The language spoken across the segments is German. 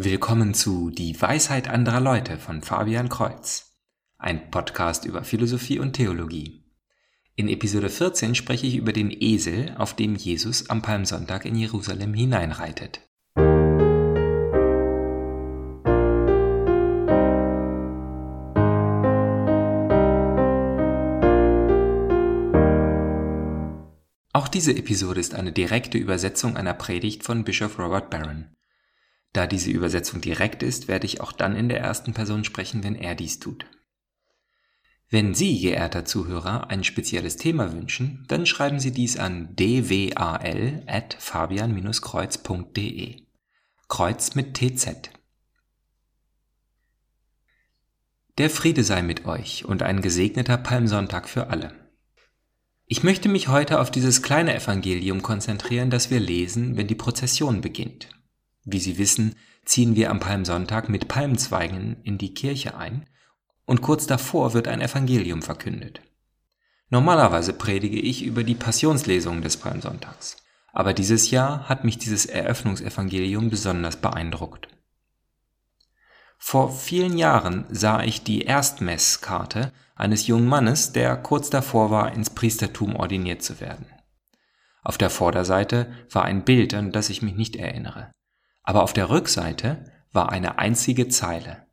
Willkommen zu Die Weisheit anderer Leute von Fabian Kreuz, ein Podcast über Philosophie und Theologie. In Episode 14 spreche ich über den Esel, auf dem Jesus am Palmsonntag in Jerusalem hineinreitet. Auch diese Episode ist eine direkte Übersetzung einer Predigt von Bischof Robert Barron. Da diese Übersetzung direkt ist, werde ich auch dann in der ersten Person sprechen, wenn er dies tut. Wenn Sie, geehrter Zuhörer, ein spezielles Thema wünschen, dann schreiben Sie dies an dwal@fabian-kreuz.de. Kreuz mit TZ. Der Friede sei mit euch und ein gesegneter Palmsonntag für alle. Ich möchte mich heute auf dieses kleine Evangelium konzentrieren, das wir lesen, wenn die Prozession beginnt. Wie Sie wissen, ziehen wir am Palmsonntag mit Palmzweigen in die Kirche ein und kurz davor wird ein Evangelium verkündet. Normalerweise predige ich über die Passionslesung des Palmsonntags, aber dieses Jahr hat mich dieses Eröffnungsevangelium besonders beeindruckt. Vor vielen Jahren sah ich die Erstmesskarte eines jungen Mannes, der kurz davor war, ins Priestertum ordiniert zu werden. Auf der Vorderseite war ein Bild, an das ich mich nicht erinnere aber auf der Rückseite war eine einzige Zeile.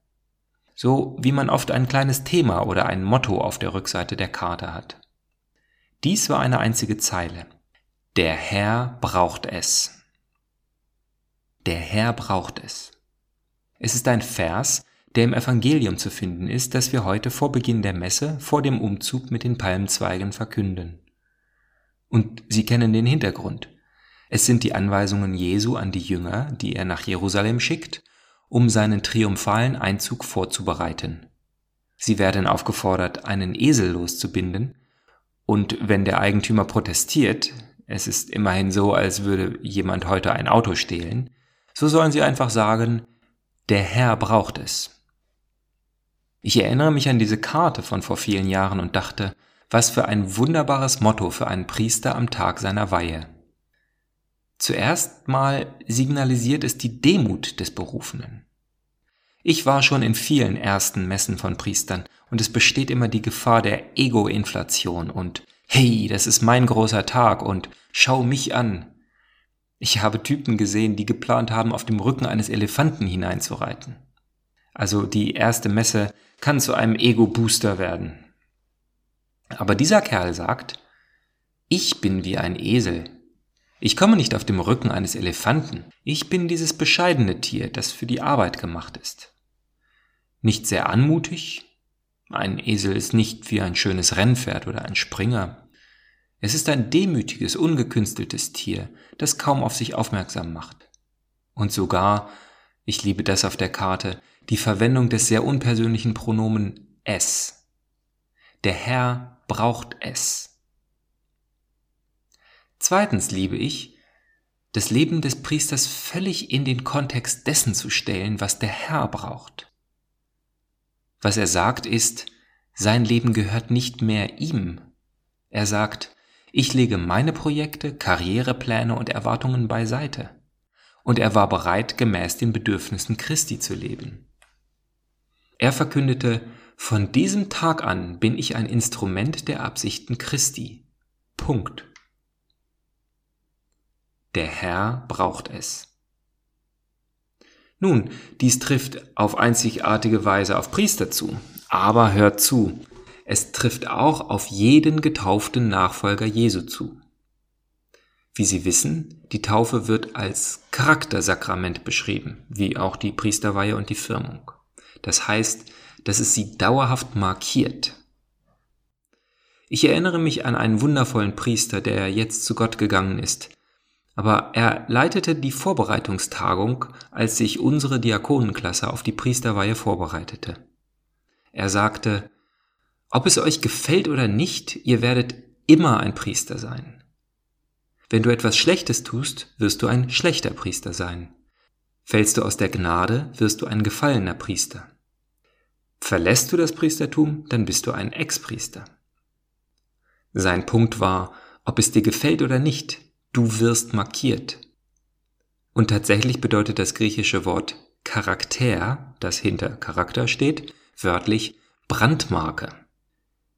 So wie man oft ein kleines Thema oder ein Motto auf der Rückseite der Karte hat. Dies war eine einzige Zeile. Der Herr braucht es. Der Herr braucht es. Es ist ein Vers, der im Evangelium zu finden ist, das wir heute vor Beginn der Messe vor dem Umzug mit den Palmzweigen verkünden. Und Sie kennen den Hintergrund. Es sind die Anweisungen Jesu an die Jünger, die er nach Jerusalem schickt, um seinen triumphalen Einzug vorzubereiten. Sie werden aufgefordert, einen Esel loszubinden, und wenn der Eigentümer protestiert, es ist immerhin so, als würde jemand heute ein Auto stehlen, so sollen sie einfach sagen, der Herr braucht es. Ich erinnere mich an diese Karte von vor vielen Jahren und dachte, was für ein wunderbares Motto für einen Priester am Tag seiner Weihe. Zuerst mal signalisiert es die Demut des Berufenen. Ich war schon in vielen ersten Messen von Priestern und es besteht immer die Gefahr der Ego-Inflation und Hey, das ist mein großer Tag und schau mich an. Ich habe Typen gesehen, die geplant haben, auf dem Rücken eines Elefanten hineinzureiten. Also die erste Messe kann zu einem Ego-Booster werden. Aber dieser Kerl sagt, ich bin wie ein Esel, ich komme nicht auf dem Rücken eines Elefanten, ich bin dieses bescheidene Tier, das für die Arbeit gemacht ist. Nicht sehr anmutig, ein Esel ist nicht wie ein schönes Rennpferd oder ein Springer. Es ist ein demütiges, ungekünsteltes Tier, das kaum auf sich aufmerksam macht. Und sogar, ich liebe das auf der Karte, die Verwendung des sehr unpersönlichen Pronomen es. Der Herr braucht es. Zweitens liebe ich, das Leben des Priesters völlig in den Kontext dessen zu stellen, was der Herr braucht. Was er sagt ist, sein Leben gehört nicht mehr ihm. Er sagt, ich lege meine Projekte, Karrierepläne und Erwartungen beiseite. Und er war bereit, gemäß den Bedürfnissen Christi zu leben. Er verkündete, von diesem Tag an bin ich ein Instrument der Absichten Christi. Punkt. Der Herr braucht es. Nun, dies trifft auf einzigartige Weise auf Priester zu. Aber hört zu, es trifft auch auf jeden getauften Nachfolger Jesu zu. Wie Sie wissen, die Taufe wird als Charaktersakrament beschrieben, wie auch die Priesterweihe und die Firmung. Das heißt, dass es sie dauerhaft markiert. Ich erinnere mich an einen wundervollen Priester, der jetzt zu Gott gegangen ist, aber er leitete die Vorbereitungstagung, als sich unsere Diakonenklasse auf die Priesterweihe vorbereitete. Er sagte, ob es euch gefällt oder nicht, ihr werdet immer ein Priester sein. Wenn du etwas Schlechtes tust, wirst du ein schlechter Priester sein. Fällst du aus der Gnade, wirst du ein gefallener Priester. Verlässt du das Priestertum, dann bist du ein Ex-Priester. Sein Punkt war, ob es dir gefällt oder nicht, du wirst markiert. Und tatsächlich bedeutet das griechische Wort Charakter, das hinter Charakter steht, wörtlich Brandmarke.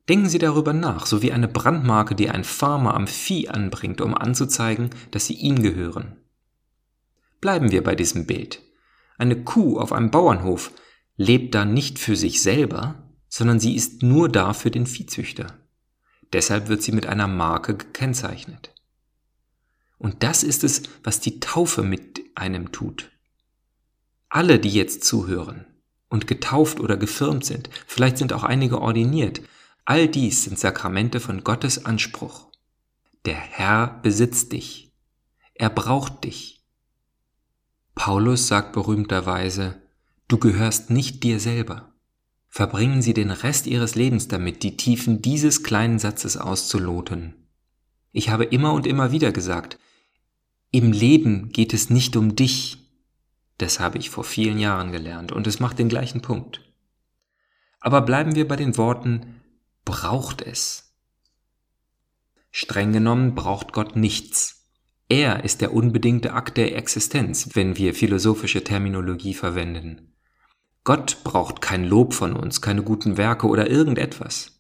Denken Sie darüber nach, so wie eine Brandmarke, die ein Farmer am Vieh anbringt, um anzuzeigen, dass sie ihm gehören. Bleiben wir bei diesem Bild. Eine Kuh auf einem Bauernhof lebt da nicht für sich selber, sondern sie ist nur da für den Viehzüchter. Deshalb wird sie mit einer Marke gekennzeichnet. Und das ist es, was die Taufe mit einem tut. Alle, die jetzt zuhören und getauft oder gefirmt sind, vielleicht sind auch einige ordiniert, all dies sind Sakramente von Gottes Anspruch. Der Herr besitzt dich. Er braucht dich. Paulus sagt berühmterweise, du gehörst nicht dir selber. Verbringen Sie den Rest Ihres Lebens damit, die Tiefen dieses kleinen Satzes auszuloten. Ich habe immer und immer wieder gesagt, im Leben geht es nicht um dich. Das habe ich vor vielen Jahren gelernt und es macht den gleichen Punkt. Aber bleiben wir bei den Worten braucht es. Streng genommen braucht Gott nichts. Er ist der unbedingte Akt der Existenz, wenn wir philosophische Terminologie verwenden. Gott braucht kein Lob von uns, keine guten Werke oder irgendetwas.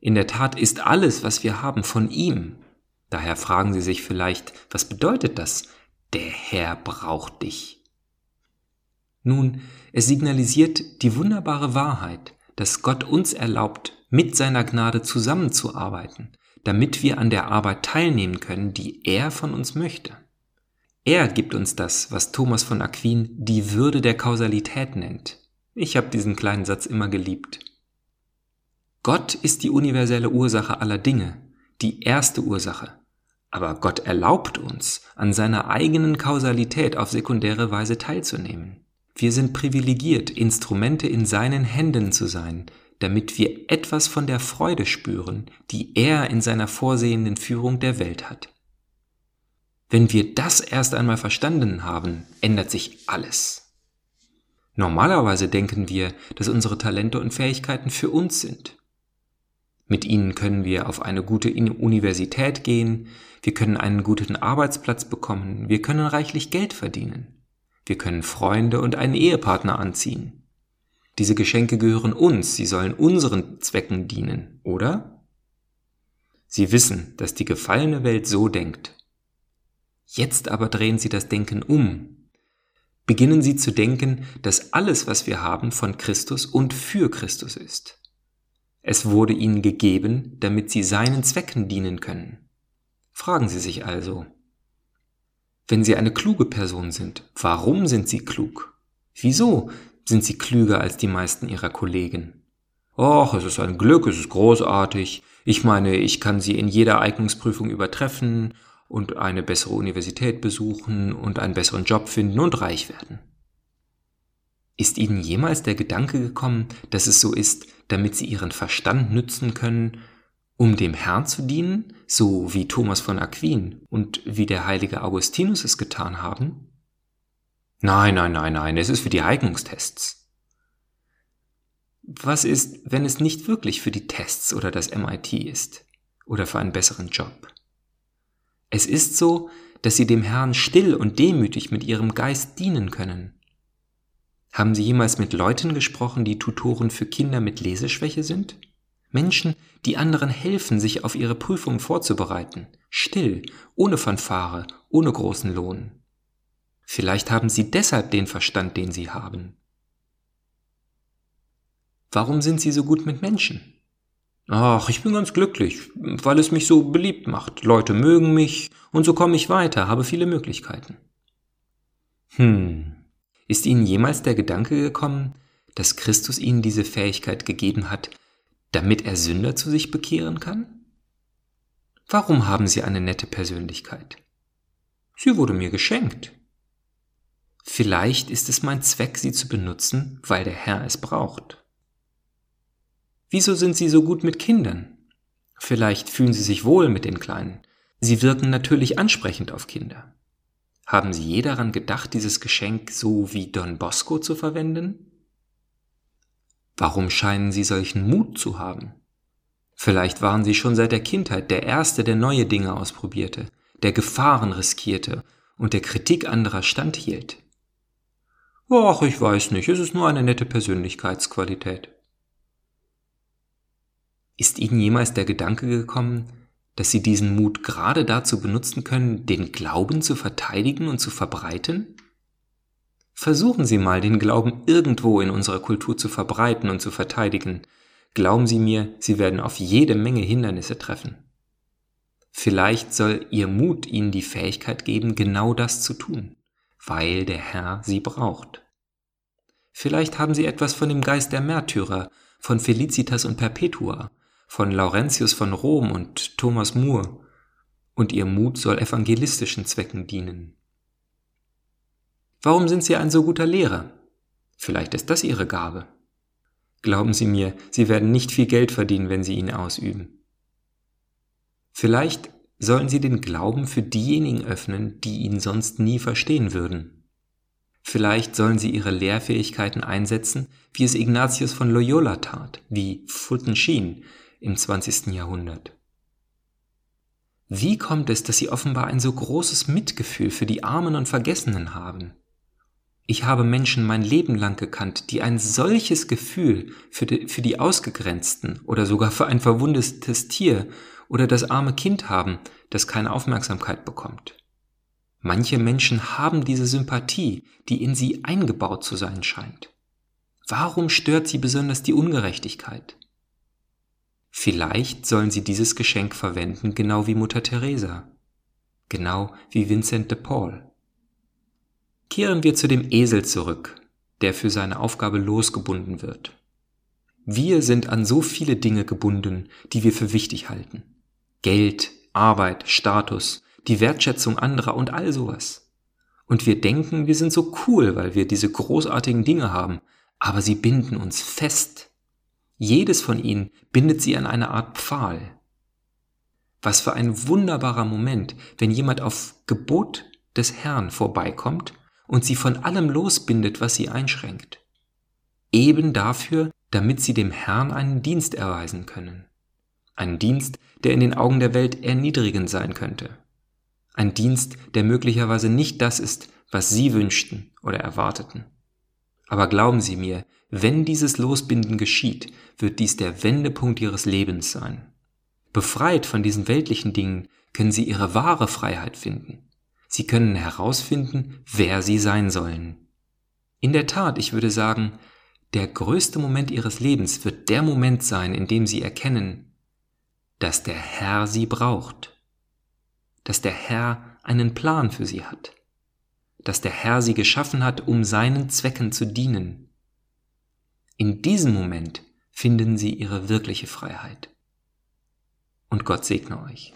In der Tat ist alles, was wir haben, von ihm. Daher fragen Sie sich vielleicht, was bedeutet das? Der Herr braucht dich. Nun, es signalisiert die wunderbare Wahrheit, dass Gott uns erlaubt, mit seiner Gnade zusammenzuarbeiten, damit wir an der Arbeit teilnehmen können, die er von uns möchte. Er gibt uns das, was Thomas von Aquin die Würde der Kausalität nennt. Ich habe diesen kleinen Satz immer geliebt. Gott ist die universelle Ursache aller Dinge, die erste Ursache. Aber Gott erlaubt uns, an seiner eigenen Kausalität auf sekundäre Weise teilzunehmen. Wir sind privilegiert, Instrumente in seinen Händen zu sein, damit wir etwas von der Freude spüren, die er in seiner vorsehenden Führung der Welt hat. Wenn wir das erst einmal verstanden haben, ändert sich alles. Normalerweise denken wir, dass unsere Talente und Fähigkeiten für uns sind. Mit ihnen können wir auf eine gute Universität gehen, wir können einen guten Arbeitsplatz bekommen, wir können reichlich Geld verdienen, wir können Freunde und einen Ehepartner anziehen. Diese Geschenke gehören uns, sie sollen unseren Zwecken dienen, oder? Sie wissen, dass die gefallene Welt so denkt. Jetzt aber drehen Sie das Denken um. Beginnen Sie zu denken, dass alles, was wir haben, von Christus und für Christus ist. Es wurde Ihnen gegeben, damit Sie seinen Zwecken dienen können. Fragen Sie sich also, wenn Sie eine kluge Person sind, warum sind Sie klug? Wieso sind sie klüger als die meisten ihrer Kollegen. Och, es ist ein Glück, es ist großartig. Ich meine, ich kann sie in jeder Eignungsprüfung übertreffen und eine bessere Universität besuchen und einen besseren Job finden und reich werden. Ist Ihnen jemals der Gedanke gekommen, dass es so ist, damit Sie Ihren Verstand nützen können, um dem Herrn zu dienen, so wie Thomas von Aquin und wie der heilige Augustinus es getan haben? Nein, nein, nein, nein, es ist für die Eignungstests. Was ist, wenn es nicht wirklich für die Tests oder das MIT ist oder für einen besseren Job? Es ist so, dass Sie dem Herrn still und demütig mit Ihrem Geist dienen können. Haben Sie jemals mit Leuten gesprochen, die Tutoren für Kinder mit Leseschwäche sind? Menschen, die anderen helfen, sich auf ihre Prüfung vorzubereiten, still, ohne Fanfare, ohne großen Lohn. Vielleicht haben sie deshalb den Verstand, den sie haben. Warum sind sie so gut mit Menschen? Ach, ich bin ganz glücklich, weil es mich so beliebt macht. Leute mögen mich und so komme ich weiter, habe viele Möglichkeiten. Hm, ist Ihnen jemals der Gedanke gekommen, dass Christus Ihnen diese Fähigkeit gegeben hat, damit er Sünder zu sich bekehren kann? Warum haben Sie eine nette Persönlichkeit? Sie wurde mir geschenkt. Vielleicht ist es mein Zweck, sie zu benutzen, weil der Herr es braucht. Wieso sind Sie so gut mit Kindern? Vielleicht fühlen Sie sich wohl mit den Kleinen. Sie wirken natürlich ansprechend auf Kinder. Haben Sie je daran gedacht, dieses Geschenk so wie Don Bosco zu verwenden? Warum scheinen Sie solchen Mut zu haben? Vielleicht waren Sie schon seit der Kindheit der Erste, der neue Dinge ausprobierte, der Gefahren riskierte und der Kritik anderer standhielt. Ach, ich weiß nicht, es ist nur eine nette Persönlichkeitsqualität. Ist Ihnen jemals der Gedanke gekommen, dass Sie diesen Mut gerade dazu benutzen können, den Glauben zu verteidigen und zu verbreiten? Versuchen Sie mal, den Glauben irgendwo in unserer Kultur zu verbreiten und zu verteidigen. Glauben Sie mir, Sie werden auf jede Menge Hindernisse treffen. Vielleicht soll Ihr Mut Ihnen die Fähigkeit geben, genau das zu tun, weil der Herr Sie braucht. Vielleicht haben Sie etwas von dem Geist der Märtyrer, von Felicitas und Perpetua, von Laurentius von Rom und Thomas More, und Ihr Mut soll evangelistischen Zwecken dienen. Warum sind Sie ein so guter Lehrer? Vielleicht ist das Ihre Gabe. Glauben Sie mir, Sie werden nicht viel Geld verdienen, wenn Sie ihn ausüben. Vielleicht sollen Sie den Glauben für diejenigen öffnen, die ihn sonst nie verstehen würden. Vielleicht sollen Sie Ihre Lehrfähigkeiten einsetzen, wie es Ignatius von Loyola tat, wie Fulton Sheen im 20. Jahrhundert. Wie kommt es, dass Sie offenbar ein so großes Mitgefühl für die Armen und Vergessenen haben? Ich habe Menschen mein Leben lang gekannt, die ein solches Gefühl für die, für die Ausgegrenzten oder sogar für ein verwundetes Tier oder das arme Kind haben, das keine Aufmerksamkeit bekommt. Manche Menschen haben diese Sympathie, die in sie eingebaut zu sein scheint. Warum stört sie besonders die Ungerechtigkeit? Vielleicht sollen sie dieses Geschenk verwenden, genau wie Mutter Teresa, genau wie Vincent de Paul. Kehren wir zu dem Esel zurück, der für seine Aufgabe losgebunden wird. Wir sind an so viele Dinge gebunden, die wir für wichtig halten. Geld, Arbeit, Status, die Wertschätzung anderer und all sowas. Und wir denken, wir sind so cool, weil wir diese großartigen Dinge haben, aber sie binden uns fest. Jedes von ihnen bindet sie an eine Art Pfahl. Was für ein wunderbarer Moment, wenn jemand auf Gebot des Herrn vorbeikommt und sie von allem losbindet, was sie einschränkt. Eben dafür, damit sie dem Herrn einen Dienst erweisen können. Einen Dienst, der in den Augen der Welt erniedrigend sein könnte. Ein Dienst, der möglicherweise nicht das ist, was Sie wünschten oder erwarteten. Aber glauben Sie mir, wenn dieses Losbinden geschieht, wird dies der Wendepunkt Ihres Lebens sein. Befreit von diesen weltlichen Dingen können Sie Ihre wahre Freiheit finden. Sie können herausfinden, wer sie sein sollen. In der Tat, ich würde sagen, der größte Moment ihres Lebens wird der Moment sein, in dem sie erkennen, dass der Herr sie braucht, dass der Herr einen Plan für sie hat, dass der Herr sie geschaffen hat, um seinen Zwecken zu dienen. In diesem Moment finden sie ihre wirkliche Freiheit. Und Gott segne euch.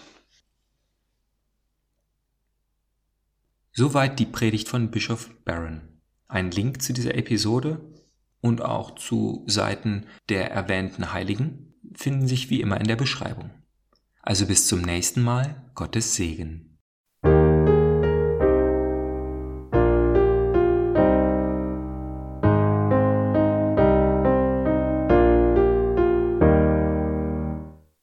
Soweit die Predigt von Bischof Barron. Ein Link zu dieser Episode und auch zu Seiten der erwähnten Heiligen finden sich wie immer in der Beschreibung. Also bis zum nächsten Mal, Gottes Segen.